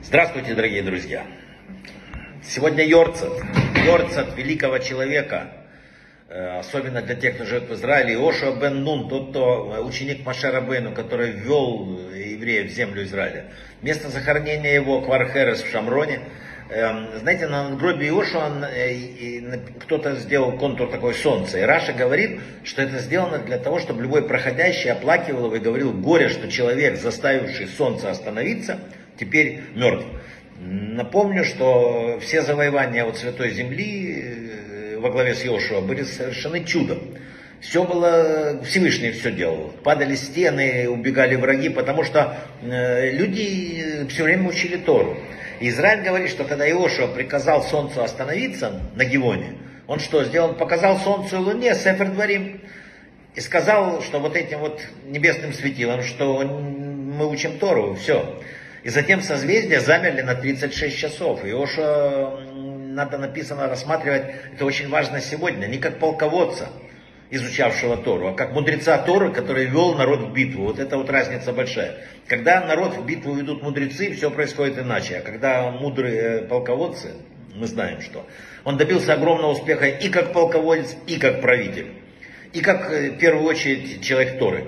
Здравствуйте, дорогие друзья! Сегодня Йорцет. Йорцет великого человека, э, особенно для тех, кто живет в Израиле. Ошуа бен Нун, тот, кто э, ученик Машера Бену, который ввел евреев в землю Израиля. Место захоронения его Квархерес в Шамроне. Эм, знаете, на надгробии Иошуа э, кто-то сделал контур такой солнца. И Раша говорит, что это сделано для того, чтобы любой проходящий оплакивал его и говорил горе, что человек, заставивший солнце остановиться, теперь мертв. Напомню, что все завоевания от Святой Земли э, во главе с Иошуа были совершены чудом. Все было, Всевышний все делал. Падали стены, убегали враги, потому что э, люди все время учили Тору. Израиль говорит, что когда Иошуа приказал солнцу остановиться на Гивоне, он что сделал? Он показал солнцу и луне Сефер Дворим. И сказал, что вот этим вот небесным светилом, что мы учим Тору, все. И затем созвездия замерли на 36 часов. Иошуа, надо написано рассматривать, это очень важно сегодня, не как полководца, изучавшего Тору, а как мудреца Торы, который вел народ в битву. Вот это вот разница большая. Когда народ в битву ведут мудрецы, все происходит иначе. А когда мудрые полководцы, мы знаем что, он добился огромного успеха и как полководец, и как правитель. И как, э, в первую очередь, человек Торы.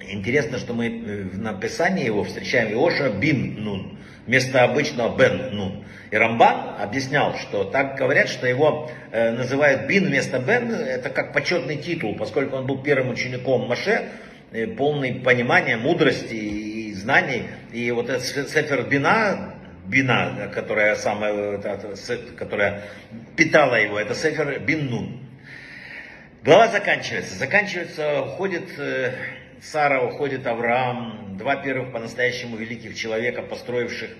Интересно, что мы э, в написании его встречаем Иоша бин нун, вместо обычного бен нун. И Рамбан объяснял, что так говорят, что его э, называют бин вместо бен, это как почетный титул, поскольку он был первым учеником Маше, э, полный понимания, мудрости и знаний. И вот этот Сефер Бина, Бина, которая, самая, которая питала его, это Сефер Бин Нун. Глава заканчивается. Заканчивается, уходит э, Сара, уходит Авраам, два первых по-настоящему великих человека, построивших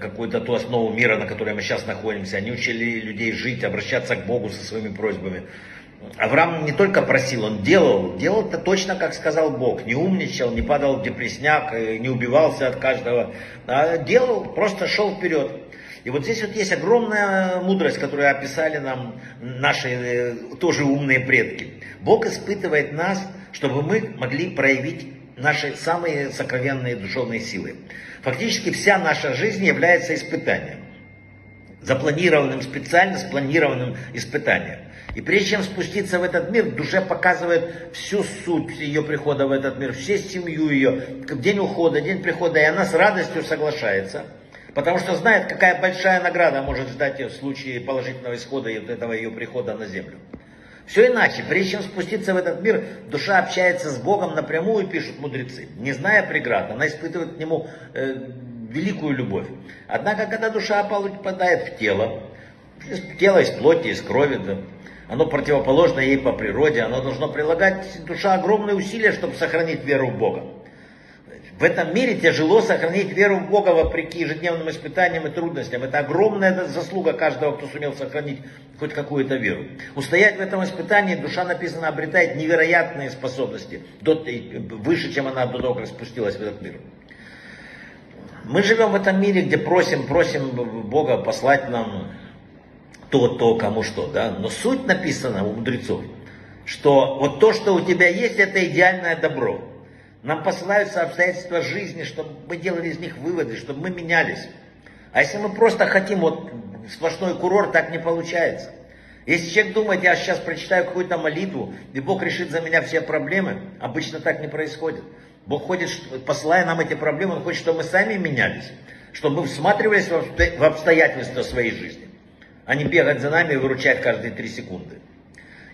какую-то ту основу мира, на которой мы сейчас находимся. Они учили людей жить, обращаться к Богу со своими просьбами. Авраам не только просил, он делал, делал это точно, как сказал Бог. Не умничал, не падал в депресняк, э, не убивался от каждого. А делал, просто шел вперед. И вот здесь вот есть огромная мудрость, которую описали нам наши э, тоже умные предки. Бог испытывает нас, чтобы мы могли проявить наши самые сокровенные душевные силы. Фактически вся наша жизнь является испытанием. Запланированным, специально спланированным испытанием. И прежде чем спуститься в этот мир, душе показывает всю суть ее прихода в этот мир, всю семью ее, день ухода, день прихода, и она с радостью соглашается, потому что знает, какая большая награда может ждать ее в случае положительного исхода и вот этого ее прихода на землю. Все иначе. Прежде чем спуститься в этот мир, душа общается с Богом напрямую, пишут мудрецы. Не зная преград, она испытывает к Нему э, великую любовь. Однако, когда душа попадает в тело, тело из плоти, из крови, да, оно противоположно ей по природе, оно должно прилагать душа огромные усилия, чтобы сохранить веру в Бога. В этом мире тяжело сохранить веру в Бога вопреки ежедневным испытаниям и трудностям. Это огромная заслуга каждого, кто сумел сохранить хоть какую-то веру. Устоять в этом испытании душа, написано, обретает невероятные способности, выше, чем она до того, как спустилась в этот мир. Мы живем в этом мире, где просим, просим Бога послать нам то, то, кому что, да. Но суть написана у мудрецов, что вот то, что у тебя есть, это идеальное добро. Нам посылаются обстоятельства жизни, чтобы мы делали из них выводы, чтобы мы менялись. А если мы просто хотим вот сплошной курорт, так не получается. Если человек думает, я сейчас прочитаю какую-то молитву, и Бог решит за меня все проблемы, обычно так не происходит. Бог ходит, посылая нам эти проблемы, Он хочет, чтобы мы сами менялись, чтобы мы всматривались в обстоятельства своей жизни, а не бегать за нами и выручать каждые три секунды.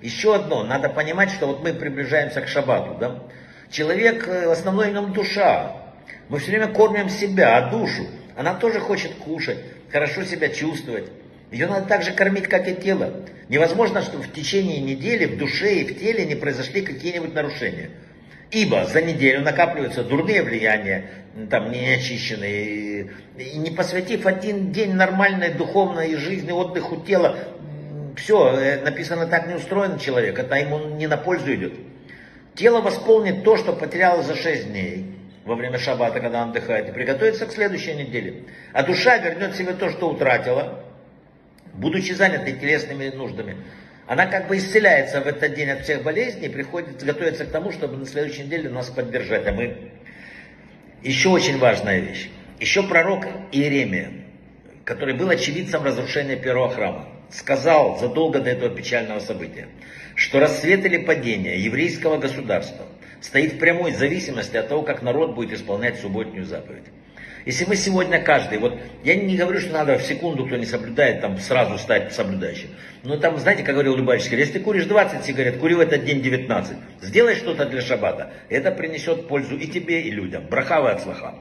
Еще одно, надо понимать, что вот мы приближаемся к шабату, да? Человек, э, в основном нем душа. Мы все время кормим себя, а душу. Она тоже хочет кушать, хорошо себя чувствовать. Ее надо так же кормить, как и тело. Невозможно, чтобы в течение недели в душе и в теле не произошли какие-нибудь нарушения. Ибо за неделю накапливаются дурные влияния, там неочищенные. И не посвятив один день нормальной духовной жизни, отдыху тела, все, э, написано так не устроен человек, это ему не на пользу идет. Тело восполнит то, что потеряло за шесть дней во время шаббата, когда отдыхает, и приготовится к следующей неделе. А душа вернет себе то, что утратила, будучи занятой телесными нуждами. Она как бы исцеляется в этот день от всех болезней и приходит, готовится к тому, чтобы на следующей неделе нас поддержать. А мы Еще очень важная вещь. Еще пророк Иеремия, который был очевидцем разрушения первого храма, сказал задолго до этого печального события, что рассвет или падение еврейского государства стоит в прямой зависимости от того, как народ будет исполнять субботнюю заповедь. Если мы сегодня каждый, вот я не говорю, что надо в секунду, кто не соблюдает, там сразу стать соблюдающим. Но там, знаете, как говорил Любавичский, если ты куришь 20 сигарет, кури в этот день 19. Сделай что-то для шаббата. Это принесет пользу и тебе, и людям. Брахава от слаха.